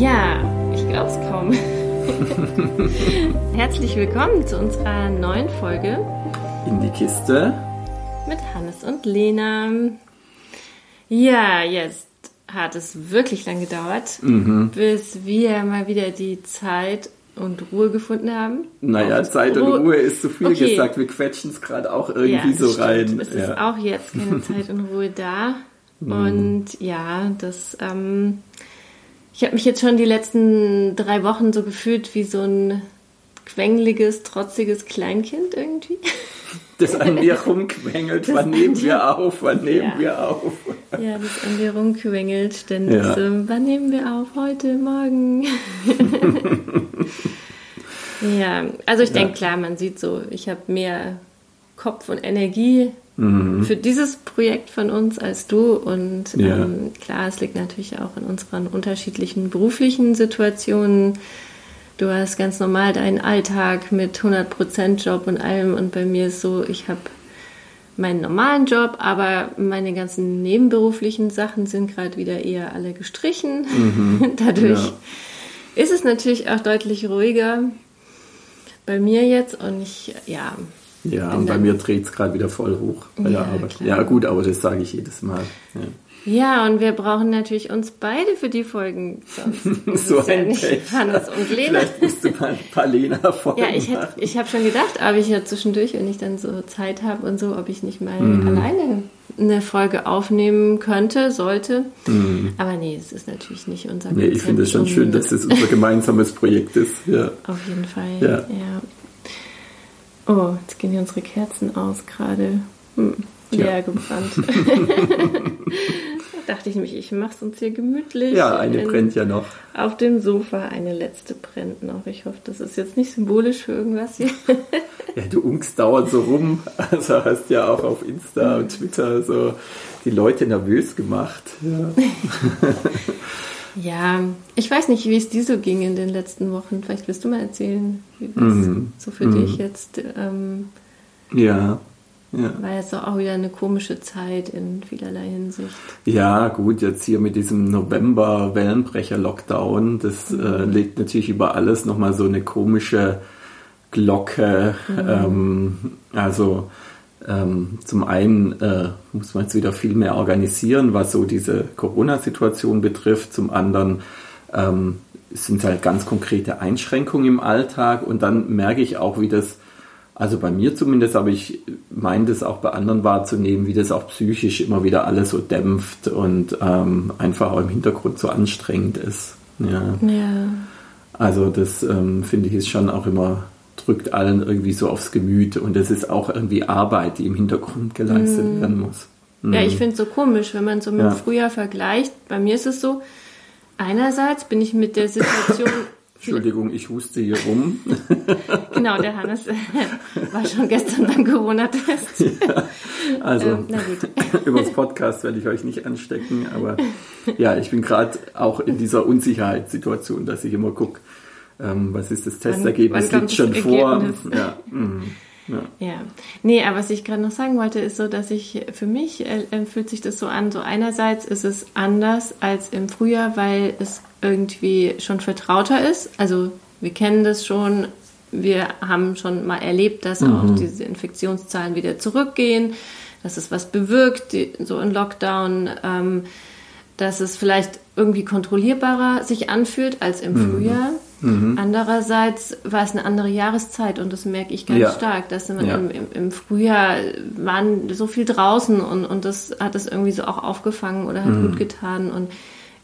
Ja, ich glaube es kaum. Herzlich willkommen zu unserer neuen Folge In die Kiste mit Hannes und Lena. Ja, jetzt hat es wirklich lang gedauert, Mhm. bis wir mal wieder die Zeit und Ruhe gefunden haben. Naja, Auf- Zeit und Ruhe- ist zu viel Okay. gesagt. Wir quetschen es gerade auch irgendwie ja, so stimmt. rein. Es ist ja. auch jetzt keine Zeit und Ruhe da. Mhm. Und ja, das, ähm, ich habe mich jetzt schon die letzten drei Wochen so gefühlt wie so ein quengeliges, trotziges Kleinkind irgendwie. Das an mir rumquengelt. Wann nehmen wir auf? Wann nehmen Ja. wir auf? Ja, das an mir rumquengelt ständig. Ja. So, wann nehmen wir auf? Heute, morgen. ja, also ich denke, klar, man sieht so, ich habe mehr Kopf und Energie Mhm. für dieses Projekt von uns als du. Und Ja. ähm, klar, es liegt natürlich auch in unseren unterschiedlichen beruflichen Situationen. Du hast ganz normal deinen Alltag mit 100% Job und allem. Und bei mir ist so, ich habe meinen normalen Job, aber meine ganzen nebenberuflichen Sachen sind gerade wieder eher alle gestrichen. Dadurch Ja. ist es natürlich auch deutlich ruhiger bei mir jetzt. Und ich, ja, Ja, und bei mir dreht es gerade wieder voll hoch bei Ja, der Arbeit. klar. Ja, gut, aber das sage ich jedes Mal. Ja. Ja, und wir brauchen natürlich uns beide für die Folgen. Sonst So es ja ein nicht Pech. Hannes und Lena. Vielleicht musst du mal ein paar Lena-Folgen Ja, ich, hätte- ich habe schon gedacht, aber ich ja zwischendurch, wenn ich dann so Zeit habe und so, ob ich nicht mal Mhm. alleine eine Folge aufnehmen könnte, sollte. Mhm. Aber nee, es ist natürlich nicht unser Nee, ich finde es schon Konzept schön, dass es unser gemeinsames Projekt ist. Ja. Auf jeden Fall, Ja. ja. Oh, jetzt gehen hier unsere Kerzen aus gerade. Hm, leer gebrannt. da dachte ich nämlich, ich mache es uns hier gemütlich. ja, eine in- brennt ja noch. Auf dem Sofa, eine letzte brennt noch. Ich hoffe, das ist jetzt nicht symbolisch für irgendwas hier. Ja, du unkst dauernd so rum. Also hast ja auch auf Insta und Twitter so die Leute nervös gemacht. Ja. Ja, ich weiß nicht, wie es dir so ging in den letzten Wochen. Vielleicht willst du mal erzählen, wie es Mhm. so für dich jetzt ähm, Ja, ja. war jetzt auch wieder eine komische Zeit in vielerlei Hinsicht. Ja, gut, jetzt hier mit diesem November-Wellenbrecher-Lockdown, das äh, legt natürlich über alles nochmal so eine komische Glocke. Ähm, also ähm, zum einen äh, muss man jetzt wieder viel mehr organisieren, was so diese Corona-Situation betrifft. Zum anderen ähm, sind halt ganz konkrete Einschränkungen im Alltag und dann merke ich auch, wie das also bei mir zumindest, aber ich meine das auch bei anderen wahrzunehmen, wie das auch psychisch immer wieder alles so dämpft und ähm, einfach auch im Hintergrund so anstrengend ist. Ja. Ja, Also das ähm, finde ich ist schon auch immer, drückt allen irgendwie so aufs Gemüt und es ist auch irgendwie Arbeit, die im Hintergrund geleistet werden muss. ja ich finde es so komisch, wenn man so mit Ja. dem Frühjahr vergleicht. Bei mir ist es so, einerseits bin ich mit der Situation... Entschuldigung, ich huste hier rum. Genau, der Hannes war schon gestern beim Corona-Test. Also Ähm, über das Podcast werde ich euch nicht anstecken, aber ja, ich bin gerade auch in dieser Unsicherheitssituation, dass ich immer gucke, ähm, was ist das Testergebnis, wann kommt liegt schon vor. Ja, mhm. ja. Ja, nee, aber was ich gerade noch sagen wollte, ist so, dass ich, für mich äh, fühlt sich das so an, so einerseits ist es anders als im Frühjahr, weil es irgendwie schon vertrauter ist. Also wir kennen das schon, wir haben schon mal erlebt, dass Mhm. auch diese Infektionszahlen wieder zurückgehen, dass es was bewirkt, die, so ein Lockdown, ähm, dass es vielleicht irgendwie kontrollierbarer sich anfühlt als im Mhm. Frühjahr. Andererseits war es eine andere Jahreszeit und das merke ich ganz Ja. stark, dass man Ja. im, im, Frühjahr waren so viel draußen und, und das hat es irgendwie so auch aufgefangen oder Mhm. hat gut getan und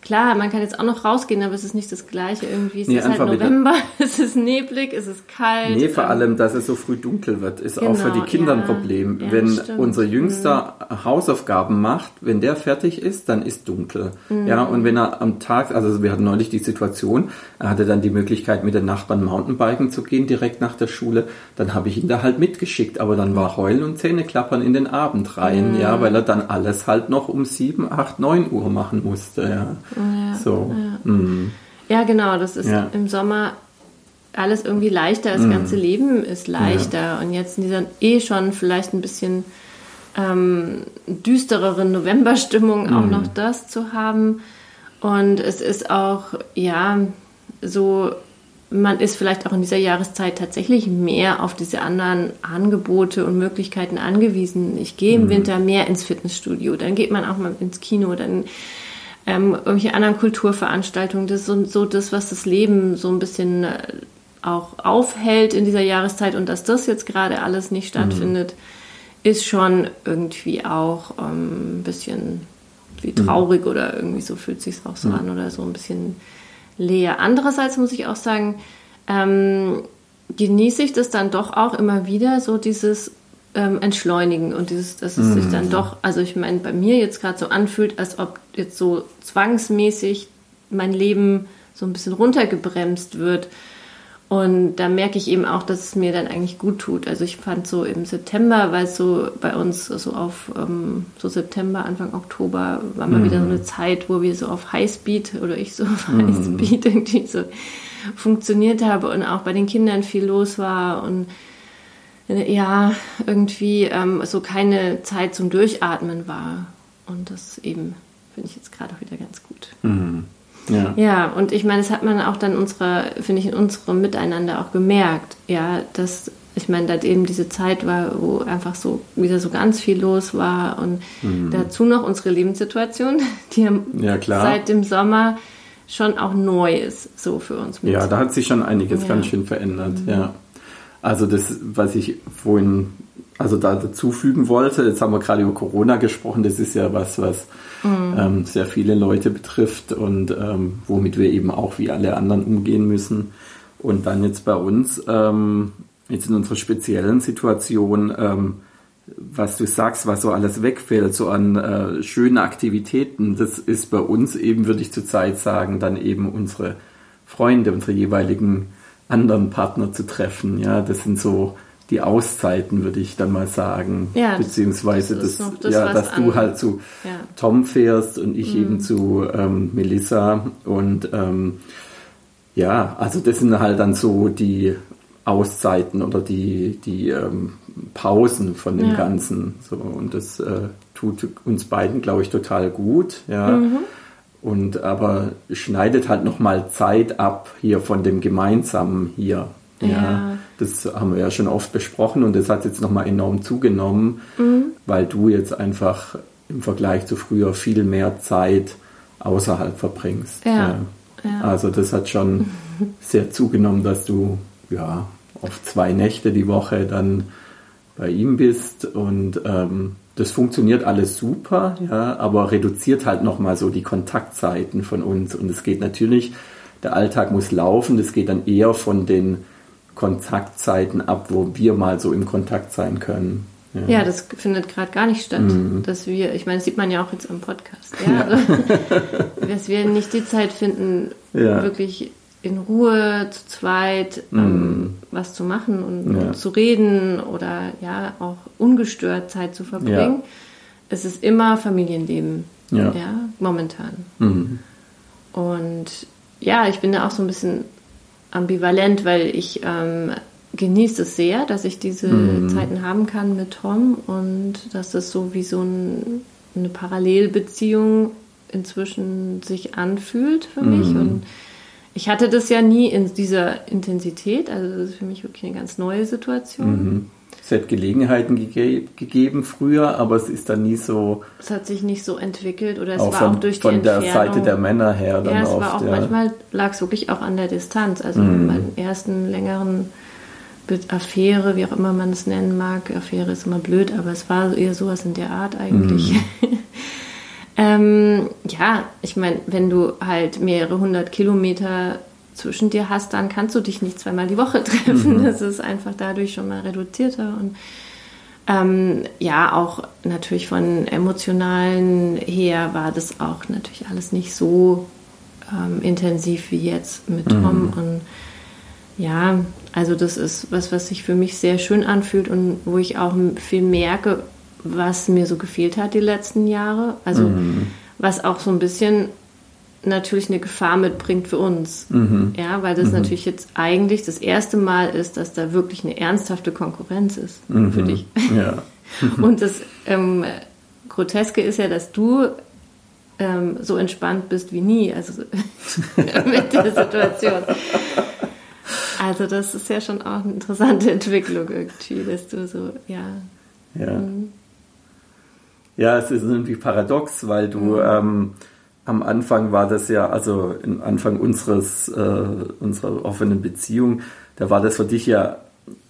Klar, man kann jetzt auch noch rausgehen, aber es ist nicht das Gleiche irgendwie. Es Nee, ist halt November, es ist neblig, es ist kalt. Nee, vor ähm, allem, dass es so früh dunkel wird, ist auch für die Genau, Kinder ein ja. Problem. Ja, wenn stimmt. Mhm. unser Jüngster Hausaufgaben macht, wenn der fertig ist, dann ist dunkel. Mhm. Ja, und wenn er am Tag, also wir hatten neulich die Situation, er hatte dann die Möglichkeit, mit den Nachbarn Mountainbiken zu gehen, direkt nach der Schule, dann habe ich ihn da halt mitgeschickt, aber dann war Heulen und Zähneklappern in den Abend rein, Mhm. ja, weil er dann alles halt noch um sieben, acht, neun Uhr machen musste, ja. So. Mhm. Ja, genau, das ist Ja. im Sommer alles irgendwie leichter, das ganze Leben ist leichter. Und jetzt in dieser eh schon vielleicht ein bisschen ähm, düstereren Novemberstimmung auch noch das zu haben. Und es ist auch, ja, so, man ist vielleicht auch in dieser Jahreszeit tatsächlich mehr auf diese anderen Angebote und Möglichkeiten angewiesen. Ich gehe im mhm. Winter mehr ins Fitnessstudio, dann geht man auch mal ins Kino, dann ähm, irgendwelche anderen Kulturveranstaltungen. Das ist so, so das, was das Leben so ein bisschen äh, auch aufhält in dieser Jahreszeit und dass das jetzt gerade alles nicht stattfindet, mhm. ist schon irgendwie auch ähm, ein bisschen wie mhm. traurig mhm. oder irgendwie so fühlt sich auch so mhm. an oder so ein bisschen leer. Andererseits muss ich auch sagen, ähm, genieße ich das dann doch auch immer wieder, so dieses ähm, Entschleunigen und dieses, dass es mm. sich dann mhm. doch, also ich meine, bei mir jetzt gerade so anfühlt, als ob jetzt so zwangsmäßig mein Leben so ein bisschen runtergebremst wird. Und da merke ich eben auch, dass es mir dann eigentlich gut tut. Also ich fand so im September, weil es so bei uns so auf ähm, so September, Anfang Oktober war mal mhm. wieder so eine Zeit, wo wir so auf Highspeed oder ich so auf mhm. Highspeed irgendwie so funktioniert habe und auch bei den Kindern viel los war und ja, irgendwie ähm, so keine Zeit zum Durchatmen war. Und das eben finde ich jetzt gerade auch wieder ganz gut. Mhm. Ja. ja, und ich meine, das hat man auch dann unserer, finde ich, in unserem Miteinander auch gemerkt, ja, dass ich meine, dass eben diese Zeit war, wo einfach so wieder so ganz viel los war und mhm. dazu noch unsere Lebenssituation, die ja, seit dem Sommer schon auch neu ist, so für uns. Ja, da hat sich schon einiges ja. ganz schön verändert, mhm. ja. Also das, was ich vorhin also da dazufügen wollte, jetzt haben wir gerade über Corona gesprochen, das ist ja was, was mhm. ähm, sehr viele Leute betrifft und ähm, womit wir eben auch wie alle anderen umgehen müssen. Und dann jetzt bei uns, ähm, jetzt in unserer speziellen Situation, ähm, was du sagst, was so alles wegfällt, so an äh, schönen Aktivitäten, das ist bei uns eben, würde ich zurzeit sagen, dann eben unsere Freunde, unsere jeweiligen anderen Partner zu treffen. Ja, das sind so die Auszeiten, würde ich dann mal sagen. Ja, Beziehungsweise, das, das, das ja, dass du halt zu ja. Tom fährst und ich mhm. eben zu ähm, Melissa. Und ähm, ja, also das sind halt dann so die Auszeiten oder die, die ähm, Pausen von dem ja. Ganzen. So, und das äh, tut uns beiden, glaube ich, total gut. Ja. Mhm. Und aber schneidet halt nochmal Zeit ab hier von dem Gemeinsamen hier. Ja. ja. Das haben wir ja schon oft besprochen und das hat jetzt nochmal enorm zugenommen, mhm. weil du jetzt einfach im Vergleich zu früher viel mehr Zeit außerhalb verbringst. Ja. ja. Also das hat schon sehr zugenommen, dass du ja auf zwei Nächte die Woche dann bei ihm bist und ähm, das funktioniert alles super, ja, aber reduziert halt nochmal so die Kontaktzeiten von uns und es geht natürlich, der Alltag muss laufen, das geht dann eher von den Kontaktzeiten ab, wo wir mal so im Kontakt sein können. Ja, ja das findet gerade gar nicht statt, mhm. dass wir, ich meine, das sieht man ja auch jetzt am Podcast, ja, ja. Also, dass wir nicht die Zeit finden, wirklich in Ruhe zu zweit ähm, mhm. was zu machen und, und, zu reden oder ja auch ungestört Zeit zu verbringen. Es ist immer Familienleben, ja, momentan. Mhm. Und ja, ich bin da auch so ein bisschen ambivalent, weil ich ähm, genieße es sehr, dass ich diese mhm. Zeiten haben kann mit Tom und dass das so wie so ein, eine Parallelbeziehung inzwischen sich anfühlt für mhm. mich. Und ich hatte das ja nie in dieser Intensität, also das ist für mich wirklich eine ganz neue Situation. Mhm. Es hat Gelegenheiten ge gegeben früher, aber es ist dann nie so. Es hat sich nicht so entwickelt oder es auch war von, auch durch die Von der Seite der Männer her dann ja, es oft, war auch ja. manchmal lag es wirklich auch an der Distanz. Also mhm. meinen ersten längeren Affäre, wie auch immer man es nennen mag, Affäre ist immer blöd, aber es war eher sowas in der Art eigentlich. Mhm. ähm, ja, ich meine, wenn du halt mehrere hundert Kilometer zwischen dir hast, dann kannst du dich nicht zweimal die Woche treffen. Mhm. Das ist einfach dadurch schon mal reduzierter und ähm, ja, auch natürlich von emotionalen her war das auch natürlich alles nicht so ähm, intensiv wie jetzt mit Tom. Mhm. Und ja, also das ist was, was sich für mich sehr schön anfühlt und wo ich auch viel merke, was mir so gefehlt hat die letzten Jahre. Also mhm. was auch so ein bisschen natürlich eine Gefahr mitbringt für uns. Mhm. Ja, weil das mhm. natürlich jetzt eigentlich das erste Mal ist, dass da wirklich eine ernsthafte Konkurrenz ist mhm. für dich. Ja. Und das ähm, Groteske ist ja, dass du ähm, so entspannt bist wie nie, also mit der Situation. Also das ist ja schon auch eine interessante Entwicklung irgendwie, dass du so, ja. Ja, mhm. Ja es ist irgendwie paradox, weil du mhm. ähm, am Anfang war das ja, also am Anfang unseres, äh, unserer offenen Beziehung, da war das für dich ja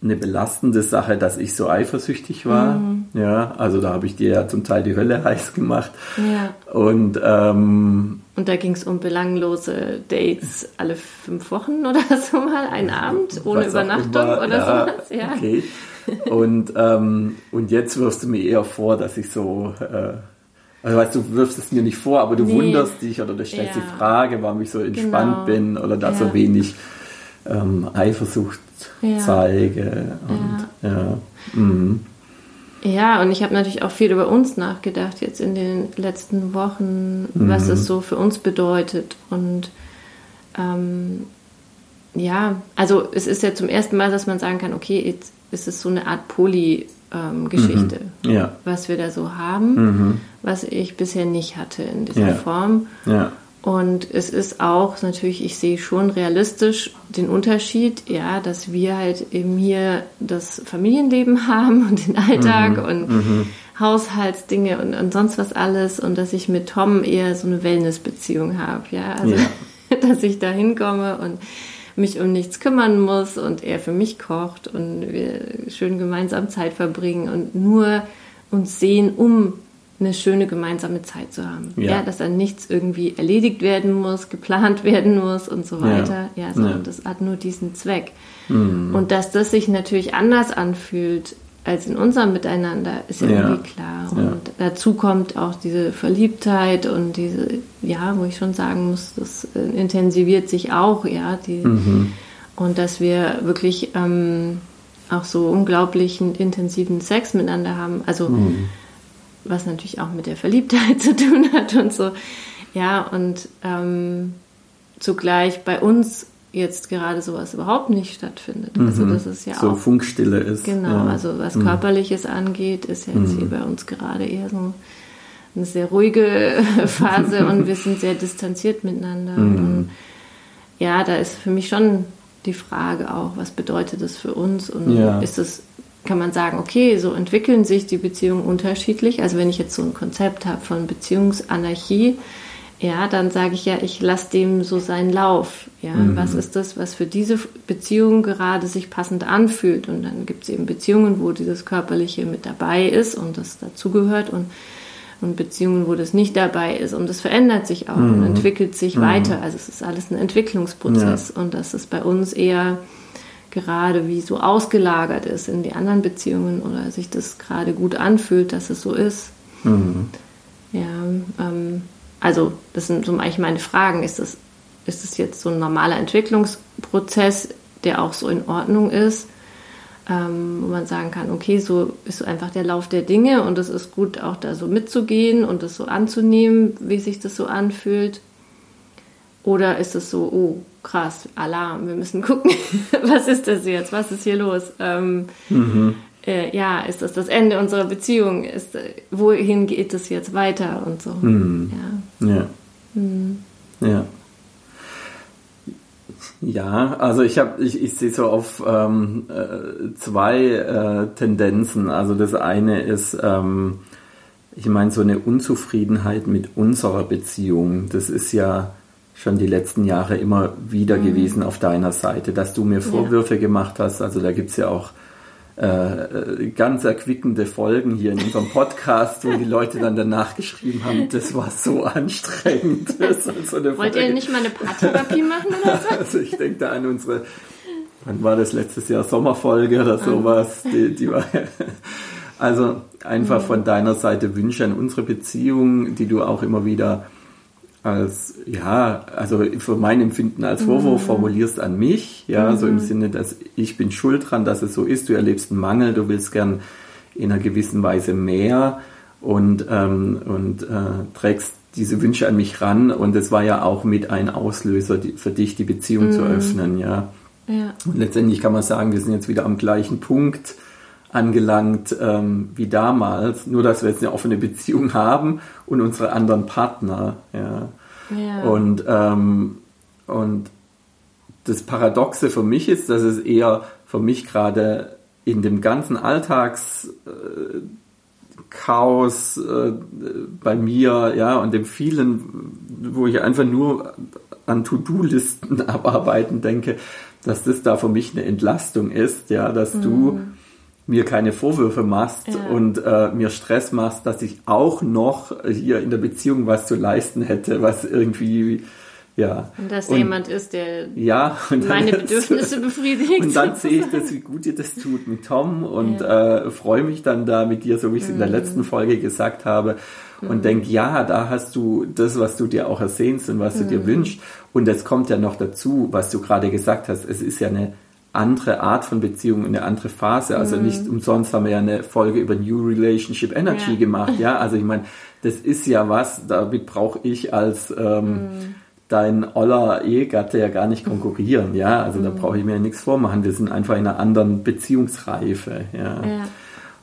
eine belastende Sache, dass ich so eifersüchtig war. Mhm. Ja, also da habe ich dir ja zum Teil die Hölle heiß gemacht. Ja. Und, ähm, und da ging es um belanglose Dates alle fünf Wochen oder so mal, einen Abend ohne Übernachtung immer, oder ja, sowas. Ja. Okay. Und, ähm, und jetzt wirfst du mir eher vor, dass ich so äh, also weißt du, wirfst es mir nicht vor, aber du nee. wunderst dich oder du stellst ja. die Frage, warum ich so entspannt genau. bin oder da ja. so wenig ähm, Eifersucht ja. zeige. Und, ja. Mhm. ja, und ich habe natürlich auch viel über uns nachgedacht jetzt in den letzten Wochen, mhm. was es so für uns bedeutet. Und ähm, ja, also es ist ja zum ersten Mal, dass man sagen kann, okay, jetzt ist es so eine Art Poly- ähm, mhm. ja. was wir da so haben, mhm. was ich bisher nicht hatte in dieser ja. Form. Ja. Und es ist auch natürlich, ich sehe schon realistisch den Unterschied, ja, dass wir halt eben hier das Familienleben haben und den Alltag mhm. und mhm. Haushaltsdinge und, und sonst was alles und dass ich mit Tom eher so eine Wellnessbeziehung habe, ja, also dass ich da hinkomme und mich um nichts kümmern muss und er für mich kocht und wir schön gemeinsam Zeit verbringen und nur uns sehen, um eine schöne gemeinsame Zeit zu haben. Ja, ja dass dann nichts irgendwie erledigt werden muss, geplant werden muss und so weiter. Ja, ja sondern ja. das hat nur diesen Zweck. Mhm. Und dass das sich natürlich anders anfühlt als in unserem Miteinander, ist ja, irgendwie klar. Und ja. dazu kommt auch diese Verliebtheit und diese, ja, wo ich schon sagen muss, das äh, intensiviert sich auch, ja. Die, mhm. Und dass wir wirklich ähm, auch so unglaublichen intensiven Sex miteinander haben. Also, mhm. was natürlich auch mit der Verliebtheit zu tun hat und so. Ja, und ähm, zugleich bei uns jetzt gerade sowas überhaupt nicht stattfindet. Also mhm. das ist ja so auch Funkstille ist. Genau, ja. also was mhm. körperliches angeht, ist jetzt mhm. hier bei uns gerade eher so eine sehr ruhige Phase und wir sind sehr distanziert miteinander. Mhm. Und ja, da ist für mich schon die Frage auch, was bedeutet das für uns und ja. ist es kann man sagen, okay, so entwickeln sich die Beziehungen unterschiedlich. Also wenn ich jetzt so ein Konzept habe von Beziehungsanarchie, ja, dann sage ich ja, ich lasse dem so seinen Lauf. Ja, mhm. was ist das, was für diese Beziehung gerade sich passend anfühlt? Und dann gibt es eben Beziehungen, wo dieses Körperliche mit dabei ist und das dazugehört und, und Beziehungen, wo das nicht dabei ist. Und das verändert sich auch mhm. und entwickelt sich mhm. weiter. Also es ist alles ein Entwicklungsprozess ja. und das ist bei uns eher gerade wie so ausgelagert ist in die anderen Beziehungen oder sich das gerade gut anfühlt, dass es so ist. Mhm. Ja, ähm, also, das sind so eigentlich meine Fragen. Ist das, ist das jetzt so ein normaler Entwicklungsprozess, der auch so in Ordnung ist, ähm, wo man sagen kann, okay, so ist einfach der Lauf der Dinge und es ist gut, auch da so mitzugehen und das so anzunehmen, wie sich das so anfühlt? Oder ist es so, oh, krass, Alarm, wir müssen gucken, was ist das jetzt, was ist hier los? Ähm, mhm äh, ja, ist das das Ende unserer Beziehung? Ist, äh, wohin geht es jetzt weiter und so? Mhm. Ja. Ja. Mhm. ja. Ja, also ich habe, ich, ich sehe so auf ähm, äh, zwei äh, Tendenzen. Also das eine ist, ähm, ich meine, so eine Unzufriedenheit mit unserer Beziehung. Das ist ja schon die letzten Jahre immer wieder mhm. gewesen auf deiner Seite, dass du mir Vorwürfe ja. gemacht hast. Also da gibt es ja auch äh, ganz erquickende Folgen hier in unserem Podcast, wo die Leute dann danach geschrieben haben, das war so anstrengend. So Wollt Folge. ihr nicht mal eine Paartherapie machen oder so? Also ich denke da an unsere, wann war das letztes Jahr, Sommerfolge oder sowas, die, die war also einfach von deiner Seite Wünsche an unsere Beziehung, die du auch immer wieder als, ja, also für mein Empfinden als Vorwurf mhm. formulierst an mich, ja, mhm. so im mhm. Sinne, dass ich bin schuld dran, dass es so ist, du erlebst einen Mangel, du willst gern in einer gewissen Weise mehr und, ähm, und äh, trägst diese Wünsche an mich ran und es war ja auch mit ein Auslöser die, für dich, die Beziehung mhm. zu öffnen, ja. ja. Und letztendlich kann man sagen, wir sind jetzt wieder am gleichen Punkt angelangt ähm, wie damals, nur dass wir jetzt eine offene Beziehung haben und unsere anderen Partner. Ja. Ja. Und, ähm, und das Paradoxe für mich ist, dass es eher für mich gerade in dem ganzen Alltagschaos äh, äh, bei mir, ja, und dem vielen, wo ich einfach nur an To-Do-Listen abarbeiten denke, dass das da für mich eine Entlastung ist, ja, dass mhm. du mir keine Vorwürfe machst ja. und äh, mir Stress machst, dass ich auch noch hier in der Beziehung was zu leisten hätte, was irgendwie ja. Und dass und, jemand ist, der ja, meine Bedürfnisse befriedigt. Und dann sehe ich das, wie gut dir das tut mit Tom und ja. äh, freue mich dann da mit dir, so wie ich es mhm. in der mhm. letzten Folge gesagt habe. Und mhm. denk, ja, da hast du das, was du dir auch ersehnst und was mhm. du dir mhm. wünschst. Und es kommt ja noch dazu, was du gerade gesagt hast. Es ist ja eine andere Art von Beziehung, eine andere Phase. Also nicht mhm. umsonst haben wir ja eine Folge über New Relationship Energy ja. gemacht. Ja, also ich meine, das ist ja was, damit brauche ich als ähm, dein oller Ehegatte ja gar nicht konkurrieren, ja. Also mhm. da brauche ich mir ja nichts vormachen. Wir sind einfach in einer anderen Beziehungsreife, ja. ja.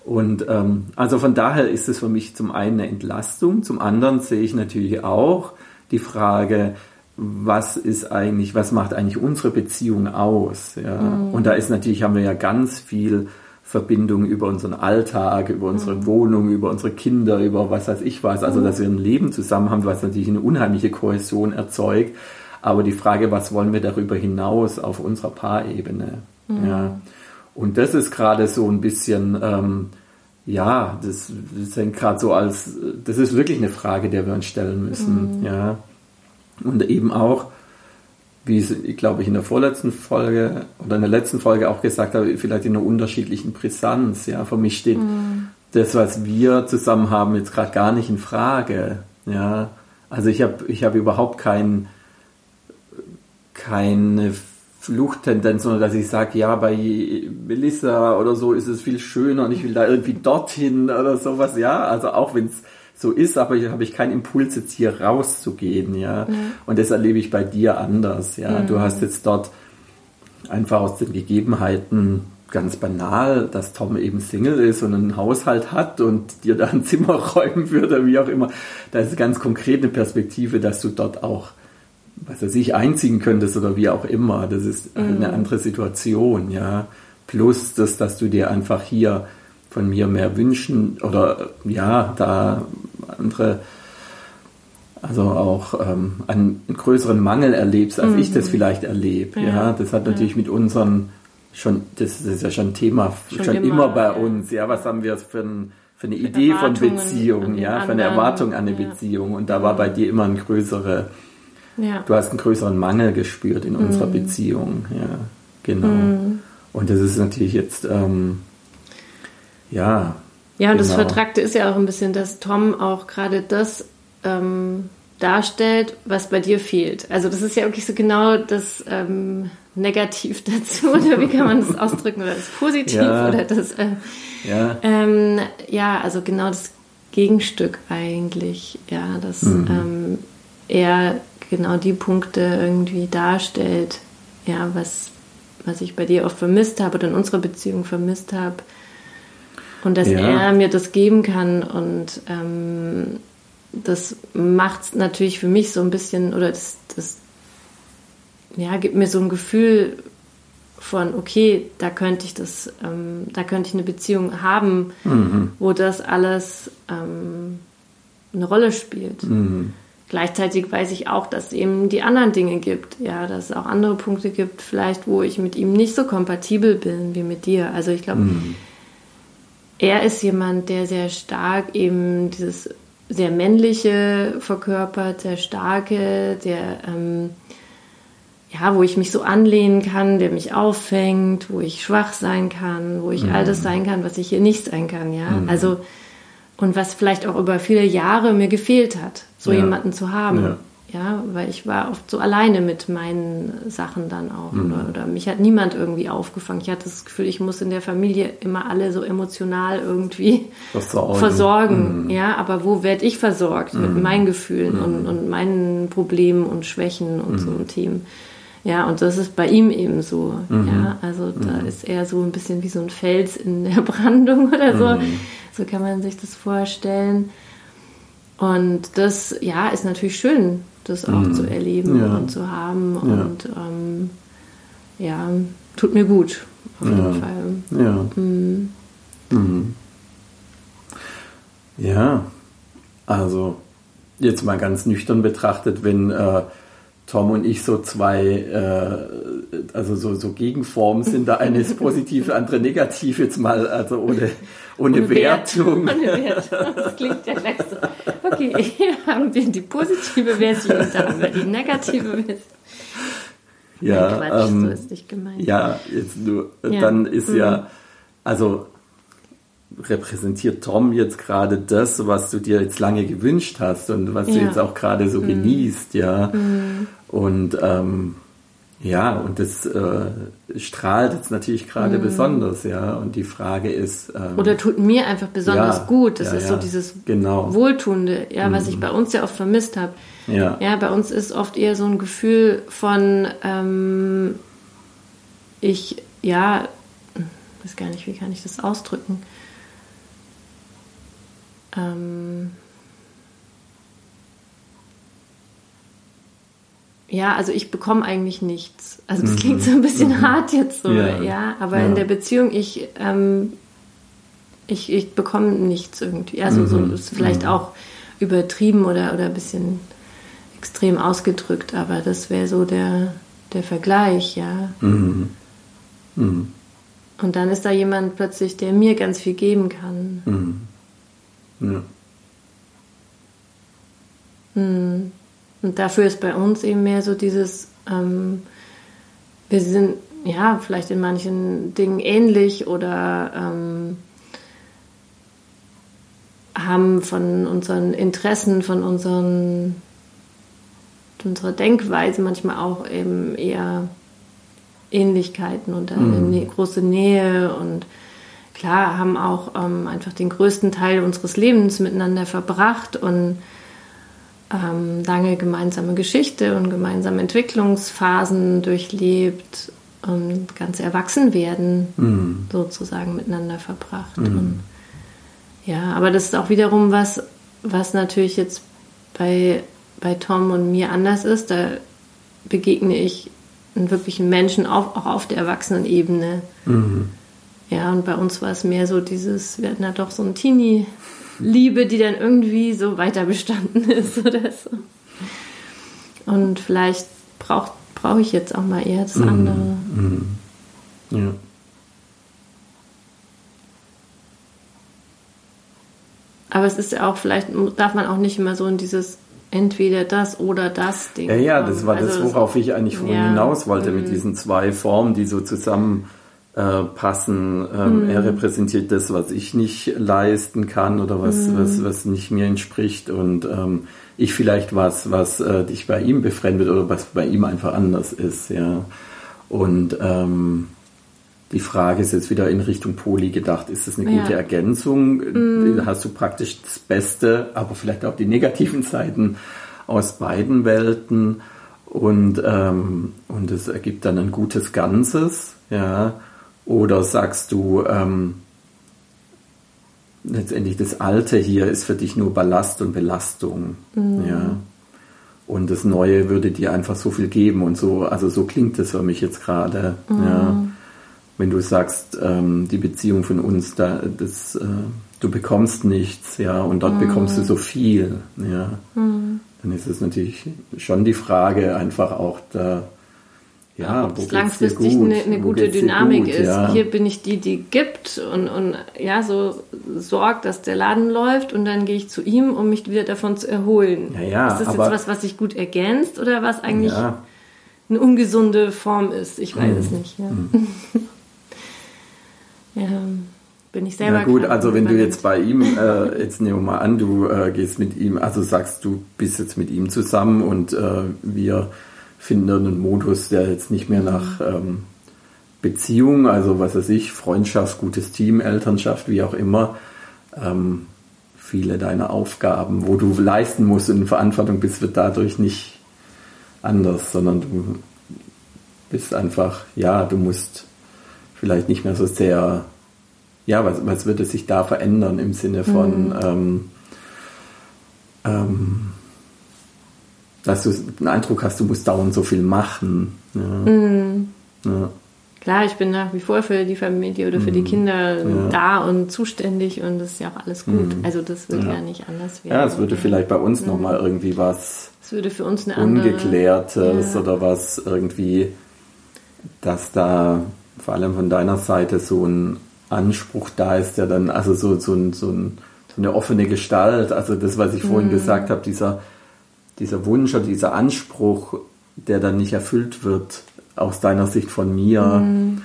Und ähm, also von daher ist es für mich zum einen eine Entlastung, zum anderen sehe ich natürlich auch die Frage, was ist eigentlich, was macht eigentlich unsere Beziehung aus, ja. Mhm. Und da ist natürlich, haben wir ja ganz viel Verbindung über unseren Alltag, über unsere mhm. Wohnung, über unsere Kinder, über was weiß ich was. Also, dass wir ein Leben zusammen haben, was natürlich eine unheimliche Kohäsion erzeugt. Aber die Frage, was wollen wir darüber hinaus auf unserer Paarebene? Mhm. Ja. Und das ist gerade so ein bisschen, ähm, ja, das, das hängt gerade so als, das ist wirklich eine Frage, der wir uns stellen müssen. Mhm. Ja. Und eben auch, wie ich glaube ich in der vorletzten Folge oder in der letzten Folge auch gesagt habe, vielleicht in einer unterschiedlichen Brisanz. Ja, für mich steht mhm. das, was wir zusammen haben, jetzt gerade gar nicht in Frage. Ja, also ich habe ich habe überhaupt kein, keine Fluchttendenz, sondern dass ich sage, ja, bei Melissa oder so ist es viel schöner und ich will da irgendwie dorthin oder sowas. Ja, also auch wenn es so ist, aber hier habe ich keinen Impuls, jetzt hier rauszugehen, ja. Mhm. Und das erlebe ich bei dir anders, ja. Mhm. Du hast jetzt dort einfach aus den Gegebenheiten ganz banal, dass Tom eben Single ist und einen Haushalt hat und dir da ein Zimmer räumen würde, wie auch immer. Da ist ganz konkret eine Perspektive, dass du dort auch, was weiß ich, einziehen könntest oder wie auch immer. Das ist mhm. eine andere Situation, ja. Plus das, dass du dir einfach hier von mir mehr wünschen oder ja, da andere, also auch ähm, einen, größeren Mangel erlebst, als mhm. ich das mhm. vielleicht erlebe. Ja. ja. das hat natürlich ja. mit unseren schon, das ist ja schon Thema, schon, schon immer, immer, bei uns. Ja, was haben wir für, ein, für eine Idee von Beziehung, ja, für eine Erwartung an eine Beziehung. Und da war bei dir immer ein größere, du hast einen größeren Mangel gespürt in unserer mhm. Beziehung. Ja, genau. Mhm. Und das ist natürlich jetzt ähm, ja. Ja, und genau. das Vertragte ist ja auch ein bisschen, dass Tom auch gerade das ähm, darstellt, was bei dir fehlt. Also das ist ja wirklich so genau das ähm, Negativ dazu, oder wie kann man das ausdrücken, oder das Positiv ja. oder das äh, ja. Ähm, ja, also genau das Gegenstück eigentlich, ja, dass mhm. ähm, er genau die Punkte irgendwie darstellt, ja, was, was ich bei dir oft vermisst habe oder in unserer Beziehung vermisst habe. Und dass ja. er mir das geben kann und ähm, das macht es natürlich für mich so ein bisschen, oder das, das ja, gibt mir so ein Gefühl von, okay, da könnte ich das, ähm, da könnte ich eine Beziehung haben, mhm. wo das alles ähm, eine Rolle spielt. Mhm. Gleichzeitig weiß ich auch, dass es eben die anderen Dinge gibt, ja, dass es auch andere Punkte gibt, vielleicht, wo ich mit ihm nicht so kompatibel bin wie mit dir. Also ich glaube, mhm er ist jemand, der sehr stark eben dieses sehr männliche verkörpert, sehr starke, der ähm, ja, wo ich mich so anlehnen kann, der mich auffängt, wo ich schwach sein kann, wo ich mhm. all das sein kann, was ich hier nicht sein kann, ja. Mhm. Also und was vielleicht auch über viele Jahre mir gefehlt hat, so ja. jemanden zu haben. Ja. Ja, weil ich war oft so alleine mit meinen Sachen dann auch. Mhm. Oder, oder, mich hat niemand irgendwie aufgefangen. Ich hatte das Gefühl, ich muss in der Familie immer alle so emotional irgendwie versorgen. Mhm. Ja, aber wo werde ich versorgt mhm. mit meinen Gefühlen und, mhm. und, meinen Problemen und Schwächen und so mhm. Themen? Ja, und das ist bei ihm eben so. Mhm. Ja, also da ist er so ein bisschen wie so ein Fels in der Brandung oder so. So kann man sich das vorstellen. Und das, ja, ist natürlich schön, das auch Mhm. zu erleben Ja. und zu haben. Ja. Und ähm, ja, tut mir gut, auf jeden Ja. Fall. Ja. Mhm. Mhm. Ja, also jetzt mal ganz nüchtern betrachtet, wenn äh, Tom und ich so zwei, äh, also so, so Gegenformen sind, der eine ist positiv, der andere negativ, jetzt mal, also ohne, ohne, Wertung. Ohne Wertung. Das klingt ja gleich so. Okay, hier haben wir die positive Version, da haben wir die negative Version. Ja, Nein, Quatsch, ähm, so ist nicht gemeint. Ja, jetzt nur, Ja. dann ist Mhm. ja, also repräsentiert Tom jetzt gerade das, was du dir jetzt lange gewünscht hast und was du Ja. Mhm. jetzt auch gerade so genießt, ja. Und ähm, ja, und das äh, strahlt jetzt natürlich gerade besonders, ja. Und die Frage ist, ähm, Mhm. Oder tut mir einfach besonders Ja, gut. Das ja, ist ja, so dieses genau. Wohltuende, ja, was ich bei uns ja oft vermisst habe. ja, Ja, bei uns ist oft eher so ein Gefühl von, ähm, ich, ja, weiß gar nicht, wie kann ich das ausdrücken? Ähm, ja, also ich bekomme eigentlich nichts. Also das klingt so ein bisschen hart jetzt so, Mhm. Ja. ja, aber Ja. in der Beziehung, ich, ähm, ich, ich bekomme nichts irgendwie. Also so Mhm. ist vielleicht auch übertrieben oder, oder ein bisschen extrem ausgedrückt, aber das wäre so der, der Vergleich, ja. Mhm. Mhm. Und dann ist da jemand plötzlich, der mir ganz viel geben kann. Mhm. Ja. Hm. Und dafür ist bei uns eben mehr so dieses, ähm, wir sind ja vielleicht in manchen Dingen ähnlich oder ähm, haben von unseren Interessen, von unseren unserer Denkweise manchmal auch eben eher Ähnlichkeiten und eine Nä- große Nähe und klar haben auch ähm, einfach den größten Teil unseres Lebens miteinander verbracht und ähm, lange gemeinsame Geschichte und gemeinsame Entwicklungsphasen durchlebt und ganz erwachsen werden Mhm. sozusagen miteinander verbracht. Und, ja, aber das ist auch wiederum was, was natürlich jetzt bei, bei Tom und mir anders ist. Da begegne ich einen wirklichen Menschen auch, auch auf der Erwachsenenebene. Mhm. Ja, und bei uns war es mehr so dieses, wir hatten da doch so ein Teenie-Liebe, die dann irgendwie so weiter bestanden ist oder so. Und vielleicht brauche brauch ich jetzt auch mal eher das andere. Mhm. Ja. Aber es ist ja auch, vielleicht darf man auch nicht immer so in dieses entweder das oder das Ding. Ja, ja, das war das, Also es- worauf ich eigentlich vorhin ja, hinaus wollte, mit mhm. diesen zwei Formen, die so zusammen äh, passen. Ähm, Mhm. Er repräsentiert das, was ich nicht leisten kann oder was, Mhm. was, was nicht mir entspricht und ähm, ich vielleicht was, was äh, dich bei ihm befremdet oder was bei ihm einfach anders ist, ja. Und ähm, die Frage ist jetzt wieder in Richtung Poli gedacht. Ist das eine Ja. gute Ergänzung? Da Hast du praktisch das Beste, aber vielleicht auch die negativen Seiten aus beiden Welten und, ähm, und es ergibt dann ein gutes Ganzes, ja. Oder sagst du, ähm, letztendlich das Alte hier ist für dich nur Ballast und Belastung, ja. Und das Neue würde dir einfach so viel geben und so, also so klingt es für mich jetzt gerade, ja. Wenn du sagst, ähm, die Beziehung von uns, da, das, äh, du bekommst nichts, ja, und dort bekommst du so viel, ja. Dann ist es natürlich schon die Frage, einfach auch da, ja, ob es langfristig eine, eine gute Dynamik gut? ist. Ja. Hier bin ich die, die gibt und, und ja, so sorgt, dass der Laden läuft und dann gehe ich zu ihm, um mich wieder davon zu erholen. Ja, ja, ist das aber- jetzt was, was sich gut ergänzt oder was eigentlich ja. eine ungesunde Form ist? Ich weiß es nicht. Ja. ja, bin ich selber Na gut, also wenn du jetzt bei ihm, äh, jetzt nehmen wir mal an, du äh, gehst mit ihm, also sagst du bist jetzt mit ihm zusammen und äh, wir finden einen Modus, der jetzt nicht mehr nach ähm, Beziehung, also was weiß ich, Freundschaft, gutes Team, Elternschaft, wie auch immer, ähm, viele deiner Aufgaben, wo du leisten musst und in Verantwortung bist, wird dadurch nicht anders, sondern du ist einfach, ja, du musst vielleicht nicht mehr so sehr, ja, was, was würde sich da verändern im Sinne von, mhm. ähm, ähm, dass du den Eindruck hast, du musst dauernd so viel machen. Ja. Mhm. Ja. Klar, ich bin nach wie vor für die Familie oder für die mhm. Kinder ja. da und zuständig und das ist ja auch alles gut. Mhm. Also das wird ja. nicht anders werden. Ja, es würde vielleicht bei uns mhm. nochmal irgendwie was es würde für uns eine Ungeklärtes andere, oder was irgendwie, dass da vor allem von deiner Seite so ein Anspruch da ist, der dann, also so, so, ein, so, ein, so eine offene Gestalt, also das, was ich vorhin mhm. gesagt habe, dieser, dieser Wunsch oder dieser Anspruch, der dann nicht erfüllt wird, aus deiner Sicht von mir, mhm.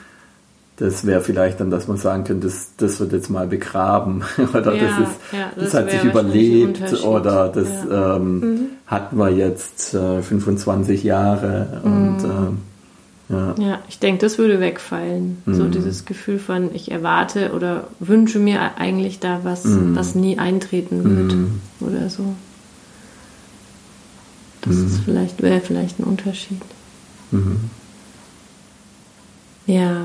das wäre vielleicht dann, dass man sagen könnte, das, das wird jetzt mal begraben oder ja, das, ist, ja, das, das hat sich überlebt oder das ja. ähm, mhm. hatten wir jetzt äh, 25 Jahre und mhm. ähm, ja. ja, ich denke, das würde wegfallen. Mhm. So dieses Gefühl von, ich erwarte oder wünsche mir eigentlich da was, mhm. was nie eintreten wird mhm. oder so. Das mhm. ist vielleicht, wäre vielleicht ein Unterschied. Mhm. Ja.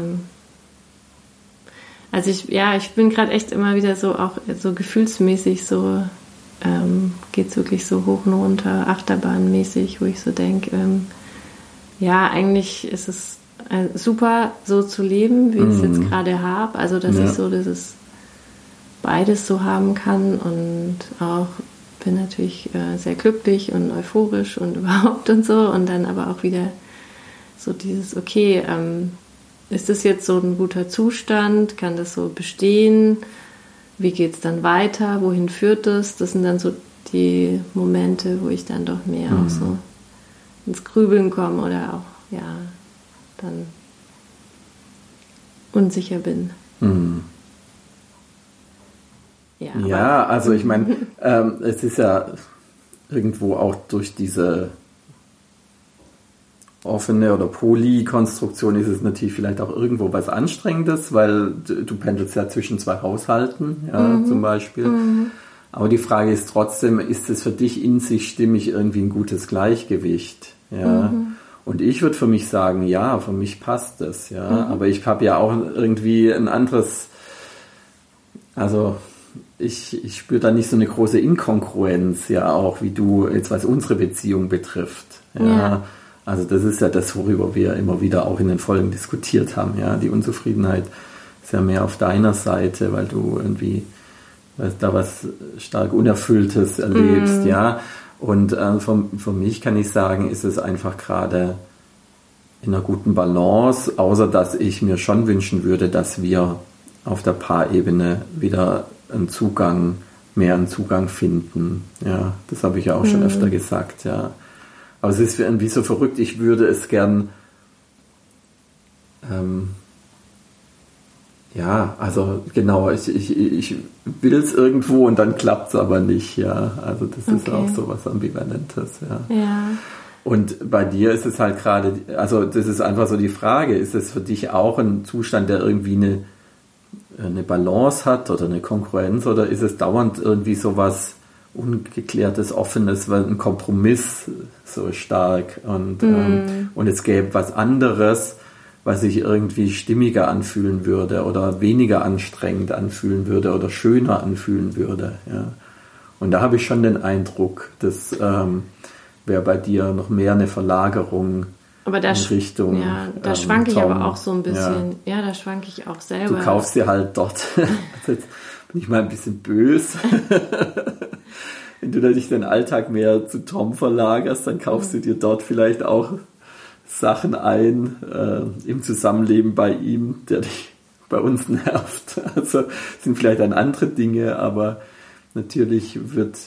Also ich, ja, ich bin gerade echt immer wieder so auch so gefühlsmäßig so, ähm, geht es wirklich so hoch und runter, achterbahnmäßig, wo ich so denke, ähm, ja, eigentlich ist es äh, super, so zu leben, wie ich es jetzt mhm. gerade habe. Also, dass ja. ich so dieses beides so haben kann und auch bin natürlich äh, sehr glücklich und euphorisch und überhaupt und so. Und dann aber auch wieder so dieses, okay, ähm, ist das jetzt so ein guter Zustand? Kann das so bestehen? Wie geht es dann weiter? Wohin führt es? Das sind dann so die Momente, wo ich dann doch mehr mhm. auch so ins Grübeln komme oder auch, ja, dann unsicher bin. Mhm. Ja, ja also ich meine, ähm, es ist ja irgendwo auch durch diese offene oder Polykonstruktion ist es natürlich vielleicht auch irgendwo was Anstrengendes, weil du pendelst ja zwischen zwei Haushalten, ja, mhm. zum Beispiel. Mhm. Aber die Frage ist trotzdem, ist es für dich in sich stimmig irgendwie ein gutes Gleichgewicht? Ja. Mhm. Und ich würde für mich sagen, ja, für mich passt das, ja. Mhm. Aber ich habe ja auch irgendwie ein anderes, also ich, ich spüre da nicht so eine große Inkongruenz, ja, auch wie du jetzt was unsere Beziehung betrifft. Ja. ja. Also das ist ja das, worüber wir immer wieder auch in den Folgen diskutiert haben, ja. Die Unzufriedenheit ist ja mehr auf deiner Seite, weil du irgendwie da was stark Unerfülltes erlebst, mm. ja. Und äh, für, für mich kann ich sagen, ist es einfach gerade in einer guten Balance, außer dass ich mir schon wünschen würde, dass wir auf der Paarebene wieder einen Zugang, mehr einen Zugang finden. Ja, das habe ich ja auch schon mhm. öfter gesagt, ja. Aber es ist irgendwie so verrückt, ich würde es gern ähm, ja, also genau, ich, ich, ich will es irgendwo und dann klappt es aber nicht, ja. Also das okay. ist auch so was Ambivalentes, ja. ja. Und bei dir ist es halt gerade, also das ist einfach so die Frage, ist es für dich auch ein Zustand, der irgendwie eine, eine Balance hat oder eine Konkurrenz oder ist es dauernd irgendwie so was ungeklärtes, offenes, weil ein Kompromiss so stark und, mm. ähm, und es gäbe was anderes, was sich irgendwie stimmiger anfühlen würde oder weniger anstrengend anfühlen würde oder schöner anfühlen würde. Ja. Und da habe ich schon den Eindruck, dass ähm, wäre bei dir noch mehr eine Verlagerung aber da, Richtung. Ja, da ähm, schwanke ich aber auch so ein bisschen. Ja, ja da schwanke ich auch selber. Du kaufst dir halt dort. jetzt bin ich mal ein bisschen böse. Wenn du dich deinen Alltag mehr zu Tom verlagerst, dann kaufst du dir dort vielleicht auch Sachen ein äh, im Zusammenleben bei ihm, der dich bei uns nervt. Also sind vielleicht dann andere Dinge, aber natürlich wird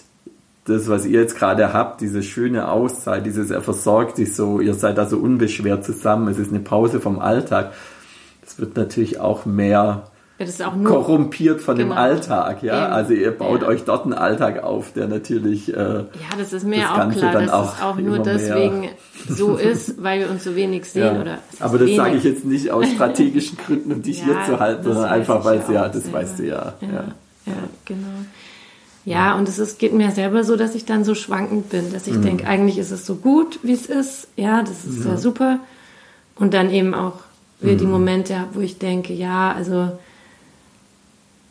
das, was ihr jetzt gerade habt, diese schöne Auszeit, dieses er versorgt dich so, ihr seid da so unbeschwert zusammen, es ist eine Pause vom Alltag, das wird natürlich auch mehr ja, korrumpiert von genau. dem Alltag, ja. Eben. Also ihr baut ja. euch dort einen Alltag auf, der natürlich äh, ja, das ist mir auch klar, dass auch es auch nur deswegen mehr. so ist, weil wir uns so wenig sehen ja. oder. Aber das sage ich jetzt nicht aus strategischen Gründen, um dich hier zu halten, sondern einfach, weil es ja, das weißt du ja. Ja, ja. genau. Ja, und es ist, geht mir selber so, dass ich dann so schwankend bin, dass ich mhm. denke, eigentlich ist es so gut, wie es ist. Ja, das ist ja super. Und dann eben auch wieder mhm. die Momente habe, wo ich denke, ja, also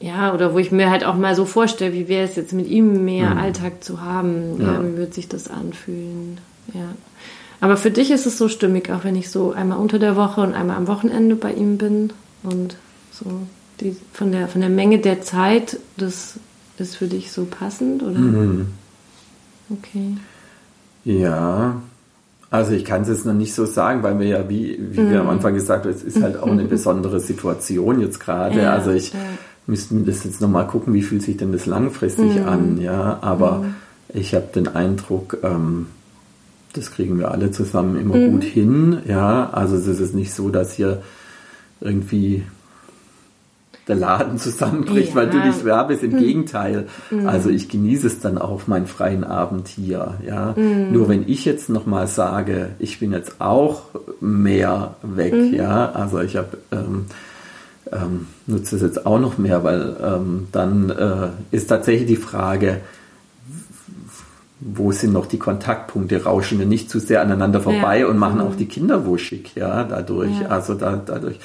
ja, oder wo ich mir halt auch mal so vorstelle, wie wäre es jetzt mit ihm mehr mhm. Alltag zu haben, ja. ja. wie wird sich das anfühlen, ja. Aber für dich ist es so stimmig, auch wenn ich so einmal unter der Woche und einmal am Wochenende bei ihm bin und so die, von, der, von der Menge der Zeit, das ist für dich so passend, oder? Mhm. Okay. Ja, also ich kann es jetzt noch nicht so sagen, weil wir ja, wie, wie mhm. wir am mhm. Anfang gesagt haben, es ist halt auch eine besondere Situation jetzt gerade. Ja, also ich ja. müsste das jetzt nochmal gucken, wie fühlt sich denn das langfristig mhm. an, ja. Aber mhm. ich habe den Eindruck, ähm, das kriegen wir alle zusammen immer mhm. gut hin, ja. Also es ist nicht so, dass hier irgendwie der Laden zusammenbricht, ja. weil du nicht wer bist. Im hm. Gegenteil. Mhm. Also ich genieße es dann auch auf meinen freien Abend hier. Ja? Mhm. Nur wenn ich jetzt nochmal sage, ich bin jetzt auch mehr weg, mhm. ja, also ich habe ähm, ähm, nutze es jetzt auch noch mehr, weil ähm, dann äh, ist tatsächlich die Frage, wo sind noch die Kontaktpunkte, rauschen wir nicht zu sehr aneinander vorbei ja. und machen auch mhm. die Kinder wuschig, ja, dadurch. Ja. Also da, dadurch.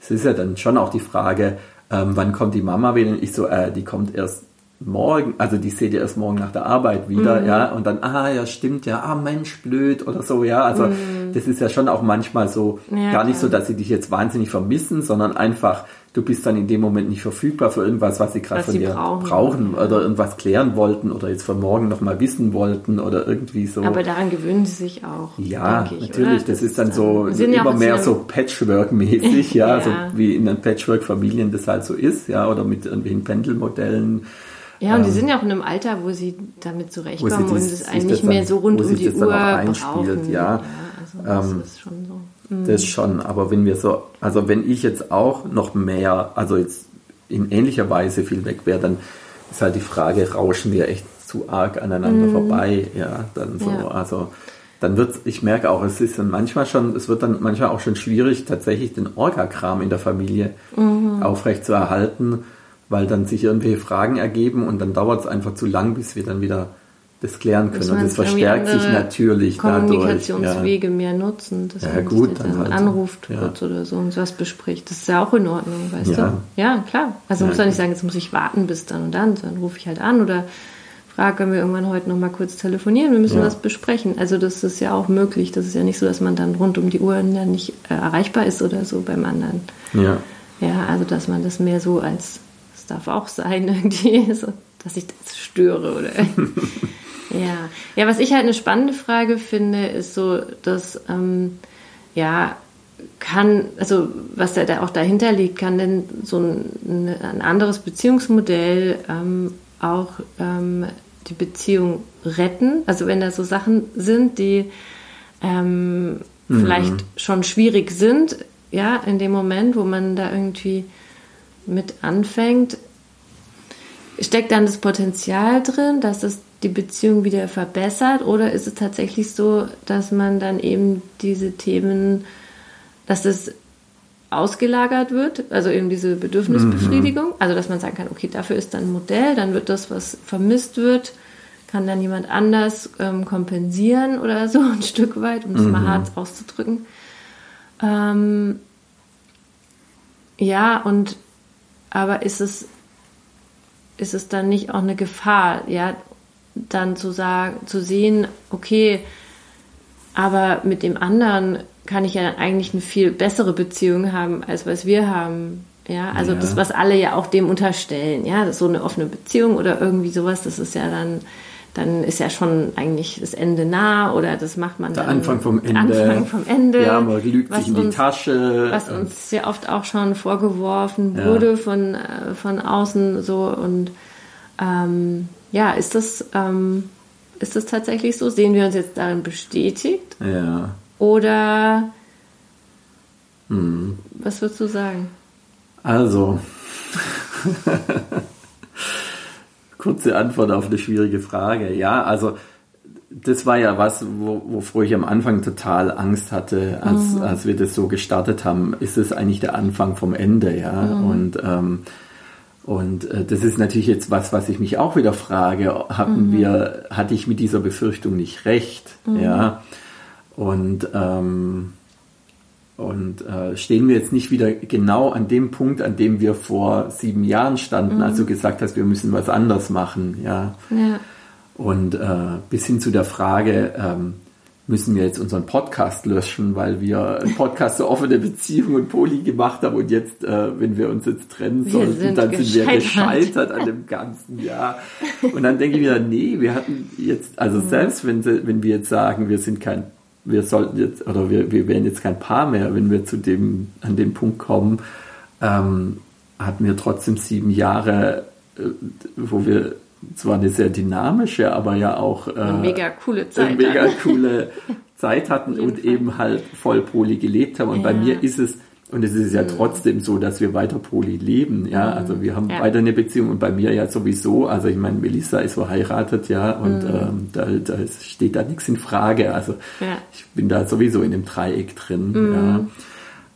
Es ist ja dann schon auch die Frage, ähm, wann kommt die Mama wieder? Ich so, äh, die kommt erst morgen, also die seht ihr erst morgen nach der Arbeit wieder, mhm. ja, und dann, ah, ja, stimmt, ja, ah, Mensch, blöd oder so, ja, also mhm. das ist ja schon auch manchmal so, ja, gar nicht klar. so, dass sie dich jetzt wahnsinnig vermissen, sondern einfach, du bist dann in dem Moment nicht verfügbar für irgendwas, was sie gerade von dir brauchen. brauchen, oder irgendwas klären wollten oder jetzt von morgen noch mal wissen wollten oder irgendwie so. Aber daran gewöhnen sie sich auch. Ja, ich, natürlich. Das, das, ist dann so immer ja mehr so Patchwork-mäßig, ja, ja, so wie in den Patchwork-Familien das halt so ist, ja, oder mit irgendwelchen Pendelmodellen. Ja, und ähm, die sind ja auch in einem Alter, wo sie damit zurechtkommen dies, und es eigentlich nicht mehr so rund um die Uhr brauchen. Ja, ja also ähm, das ist schon so. Das schon, aber wenn wir so, also wenn ich jetzt auch noch mehr, also jetzt in ähnlicher Weise viel weg wäre, dann ist halt die Frage, rauschen wir echt zu arg aneinander mhm. vorbei, ja, dann so, ja. also dann wird ich merke auch, es ist dann manchmal schon, es wird dann manchmal auch schon schwierig, tatsächlich den Orgakram in der Familie mhm. aufrecht zu erhalten, weil dann sich irgendwelche Fragen ergeben und dann dauert es einfach zu lang, bis wir dann wieder das klären können. Und das verstärkt sich natürlich Kommunikationswege dadurch. mehr nutzen, dass ja, man gut, dann, halt, anruft ja. kurz oder so und was bespricht. Das ist ja auch in Ordnung, weißt ja. du? Ja, klar. Also ja, muss man nicht sagen, jetzt muss ich warten bis dann und dann, dann rufe ich halt an oder frage, können wir irgendwann heute noch mal kurz telefonieren, wir müssen ja. was besprechen. Also das ist ja auch möglich. Das ist ja nicht so, dass man dann rund um die Uhr dann nicht äh, erreichbar ist oder so beim anderen. Ja. Ja, also dass man das mehr so als, darf auch sein irgendwie, so, dass ich das störe oder Ja, ja, was ich halt eine spannende Frage finde, ist so, dass ähm, ja kann, also was da auch dahinter liegt, kann denn so ein, ein anderes Beziehungsmodell ähm, auch ähm, die Beziehung retten? Also wenn da so Sachen sind, die ähm, mhm. vielleicht schon schwierig sind, ja, in dem Moment, wo man da irgendwie mit anfängt, steckt dann das Potenzial drin, dass es die Beziehung wieder verbessert oder ist es tatsächlich so, dass man dann eben diese Themen, dass es ausgelagert wird, also eben diese Bedürfnisbefriedigung, mhm. also dass man sagen kann, okay, dafür ist dann ein Modell, dann wird das, was vermisst wird, kann dann jemand anders ähm, kompensieren oder so ein Stück weit, um es mhm. mal hart auszudrücken. Ähm, ja, und aber ist es ist es dann nicht auch eine Gefahr, ja, dann zu sagen, zu sehen, okay, aber mit dem anderen kann ich ja eigentlich eine viel bessere Beziehung haben, als was wir haben. Ja, also ja. das, was alle ja auch dem unterstellen, ja, das ist so eine offene Beziehung oder irgendwie sowas, das ist ja dann, dann ist ja schon eigentlich das Ende nah oder das macht man Der dann. Anfang vom Ende. Anfang vom Ende. Ja, man lügt sich in die uns, Tasche. Was uns ja oft auch schon vorgeworfen ja. wurde von, äh, von außen so und ähm, ja, ist das, ähm, ist das tatsächlich so? Sehen wir uns jetzt darin bestätigt? Ja. Oder hm. was würdest du sagen? Also, kurze Antwort auf eine schwierige Frage. Ja, also das war ja was, wo, wovor ich am Anfang total Angst hatte, als, mhm. als wir das so gestartet haben. Ist es eigentlich der Anfang vom Ende, ja? Mhm. Und ähm, und äh, das ist natürlich jetzt was, was ich mich auch wieder frage, hatten mhm. wir, hatte ich mit dieser Befürchtung nicht recht, mhm. ja? Und, ähm, und äh, stehen wir jetzt nicht wieder genau an dem Punkt, an dem wir vor sieben Jahren standen, mhm. als du gesagt hast, wir müssen was anders machen, ja. ja. Und äh, bis hin zu der Frage, ähm, müssen wir jetzt unseren Podcast löschen, weil wir einen Podcast zur offene Beziehung und Poli gemacht haben und jetzt, äh, wenn wir uns jetzt trennen sollten, dann sind wir gescheitert an dem Ganzen, ja. Und dann denke ich wieder, nee, wir hatten jetzt, also mhm. selbst wenn, wenn wir jetzt sagen, wir sind kein wir sollten jetzt, oder wir, wir wären jetzt kein Paar mehr, wenn wir zu dem, an den Punkt kommen, ähm, hatten wir trotzdem sieben Jahre, äh, wo wir zwar eine sehr dynamische, aber ja auch äh, eine mega coole Zeit, mega coole Zeit hatten und Fall. eben halt voll poly gelebt haben. Und ja. bei mir ist es und es ist ja mhm. trotzdem so, dass wir weiter poly leben, ja. Mhm. Also wir haben ja. weiter eine Beziehung und bei mir ja sowieso. Also ich meine, Melissa ist verheiratet, ja, und mhm. ähm, da, da steht da nichts in Frage. Also ja. ich bin da sowieso in dem Dreieck drin, mhm. ja.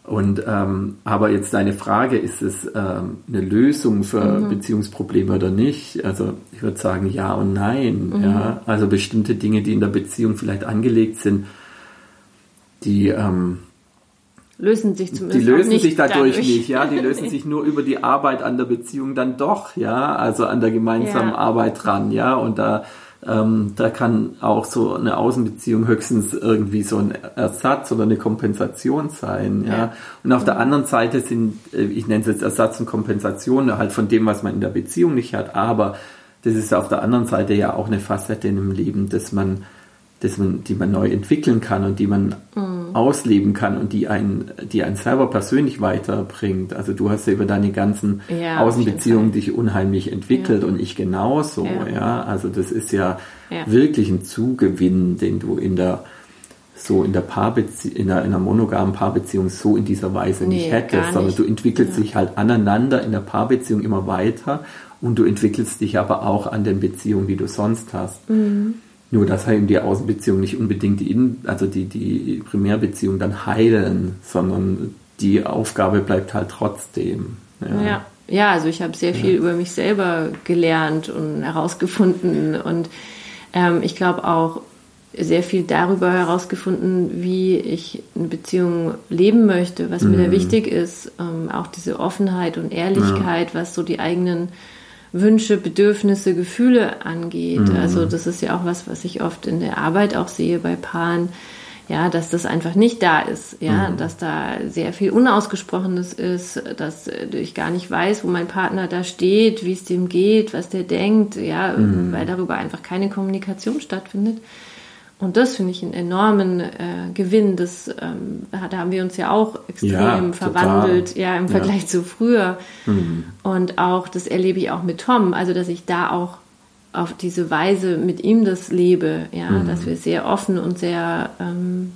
Und ähm, aber jetzt deine Frage, ist es ähm, eine Lösung für mhm. Beziehungsprobleme oder nicht? Also ich würde sagen ja und nein. Mhm. Ja, also bestimmte Dinge, die in der Beziehung vielleicht angelegt sind, die ähm, lösen sich zumindest die lösen sich dadurch, dadurch, nicht, ja, die lösen sich nur über die Arbeit an der Beziehung dann doch, ja, also an der gemeinsamen ja. Arbeit dran, ja, und da ähm, da kann auch so eine Außenbeziehung höchstens irgendwie so ein Ersatz oder eine Kompensation sein, ja. ja. Und auf der anderen Seite sind, äh, ich nenne es jetzt Ersatz und Kompensation halt von dem, was man in der Beziehung nicht hat, aber das ist auf der anderen Seite ja auch eine Facette in dem Leben, dass man dass man, die man neu entwickeln kann und die man mhm. ausleben kann und die einen, die einen selber persönlich weiterbringt. Also du hast ja über deine ganzen ja, Außenbeziehungen dich unheimlich entwickelt ja. und ich genauso, ja. ja. Also das ist ja, wirklich ein Zugewinn, den du in der so in der Paarbeziehung, in, in einer, monogamen Paarbeziehung so in dieser Weise nee, nicht hättest, sondern du entwickelst dich halt aneinander in der Paarbeziehung immer weiter und du entwickelst dich aber auch an den Beziehungen, die du sonst hast. Mhm. Nur, dass halt die Außenbeziehung nicht unbedingt die, In also die, die Primärbeziehung dann heilen, sondern die Aufgabe bleibt halt trotzdem. Ja, ja. ja also ich habe sehr viel ja. über mich selber gelernt und herausgefunden und ähm, ich glaube auch sehr viel darüber herausgefunden, wie ich eine Beziehung leben möchte, was mhm. mir da mhm. wichtig ist, ähm, auch diese Offenheit und Ehrlichkeit, ja. was so die eigenen Wünsche, Bedürfnisse, Gefühle angeht. Mhm. Also das ist ja auch was, was ich oft in der Arbeit auch sehe bei Paaren, ja, dass das einfach nicht da ist, ja, mhm. dass da sehr viel Unausgesprochenes ist, dass ich gar nicht weiß, wo mein Partner da steht, wie es dem geht, was der denkt, ja, mhm. weil darüber einfach keine Kommunikation stattfindet. Und das finde ich einen enormen äh, Gewinn. Das, ähm, da haben wir uns ja auch extrem ja, verwandelt, total. ja, im Vergleich ja. zu früher. Mhm. Und auch, das erlebe ich auch mit Tom, also dass ich da auch auf diese Weise mit ihm das lebe, ja, mhm. dass wir sehr offen und sehr ähm,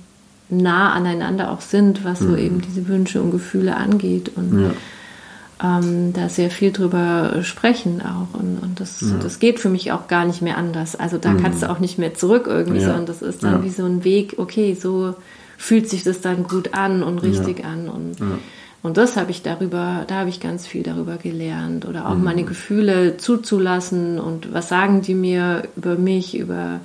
nah aneinander auch sind, was mhm. so eben diese Wünsche und Gefühle angeht. Und ja ähm, da sehr viel drüber sprechen auch. Und, und das, ja. das geht für mich auch gar nicht mehr anders. Also da mhm. kannst du auch nicht mehr zurück irgendwie, ja. sondern das ist dann ja. wie so ein Weg, okay, so fühlt sich das dann gut an und richtig an. Und, und das habe ich darüber, da habe ich ganz viel darüber gelernt. Oder auch mhm. meine Gefühle zuzulassen und was sagen die mir über mich, über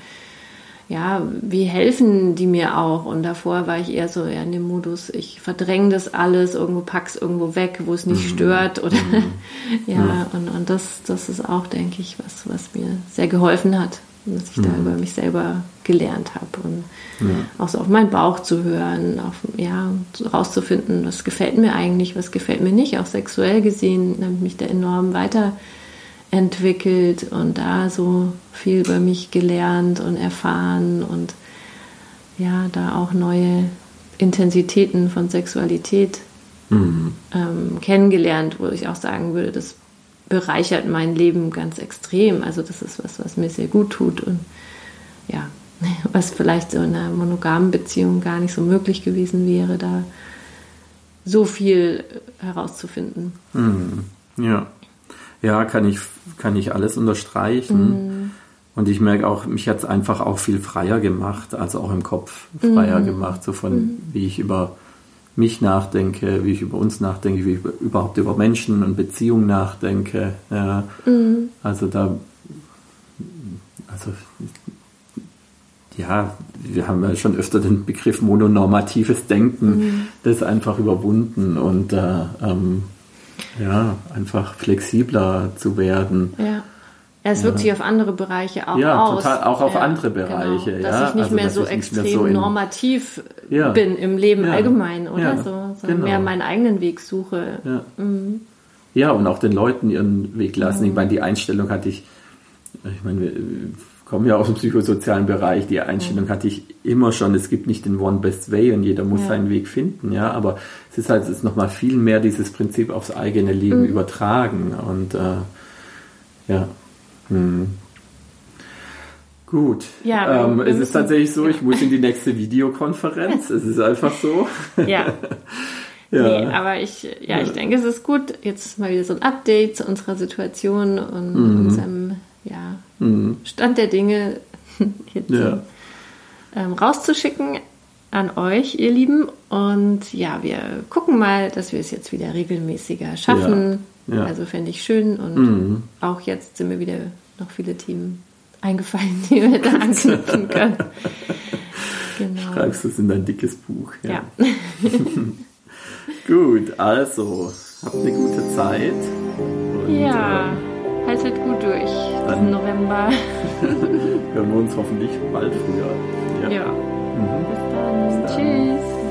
ja, wie helfen die mir auch? Und davor war ich eher so ja, in dem Modus, ich verdränge das alles, irgendwo pack's irgendwo weg, wo es nicht mhm. stört. Oder mhm. ja, ja, und, und das, das ist auch, denke ich, was, was mir sehr geholfen hat, dass ich mhm. da über mich selber gelernt habe. Und ja. auch so auf meinen Bauch zu hören, auf, ja, rauszufinden, was gefällt mir eigentlich, was gefällt mir nicht, auch sexuell gesehen, habe ich mich da enorm weiter entwickelt und da so viel über mich gelernt und erfahren und ja, da auch neue Intensitäten von Sexualität mhm. ähm, kennengelernt, wo ich auch sagen würde, das bereichert mein Leben ganz extrem. Also das ist was, was mir sehr gut tut und ja, was vielleicht so in einer monogamen Beziehung gar nicht so möglich gewesen wäre, da so viel herauszufinden. Mhm. Ja. Ja, kann ich, kann ich alles unterstreichen. Mhm. Und ich merke auch, mich hat es einfach auch viel freier gemacht, also auch im Kopf freier mhm. gemacht, so von mhm. wie ich über mich nachdenke, wie ich über uns nachdenke, wie ich überhaupt über Menschen und Beziehungen nachdenke. Ja. Mhm. Also da, also ja, wir haben ja schon öfter den Begriff mononormatives Denken, mhm. das einfach überwunden und äh, ähm, ja, einfach flexibler zu werden. Ja. Es wirkt sich auf andere Bereiche auch ja, aus. Total, auch auf ja, andere genau. Bereiche. Genau. Dass ich nicht also, mehr so extrem mehr so normativ ja. bin im Leben allgemein, oder? so, so genau. mehr meinen eigenen Weg suche. Ja. Mhm. ja, und auch den Leuten ihren Weg lassen. Mhm. Ich meine, die Einstellung hatte ich, ich meine, wir kommen ja aus dem psychosozialen Bereich, die Einstellung mhm. hatte ich immer schon, es gibt nicht den One Best Way und jeder muss seinen Weg finden, ja, aber es ist halt, es ist nochmal viel mehr dieses Prinzip aufs eigene Leben mhm. übertragen und äh, ja, hm. Gut. Ja, ähm, es ist tatsächlich so, ich muss in die nächste Videokonferenz. es ist einfach so. Ja. ja. Nee, aber ich, ja, ich denke, es ist gut, jetzt mal wieder so ein Update zu unserer Situation und mhm. unserem ja, mhm. Stand der Dinge jetzt ja. ähm, rauszuschicken an euch, ihr Lieben. Und ja, wir gucken mal, dass wir es jetzt wieder regelmäßiger schaffen. Ja. Also fände ich schön und mhm. auch jetzt sind mir wieder noch viele Themen eingefallen, die wir da anknüpfen können. Genau. Schreibst du es in dein dickes Buch. Ja. ja. gut, also habt eine gute Zeit. ja, haltet gut durch dann November. hören wir uns hoffentlich bald früher. Ja. ja. Mhm. Bis, dann. Bis dann. Tschüss.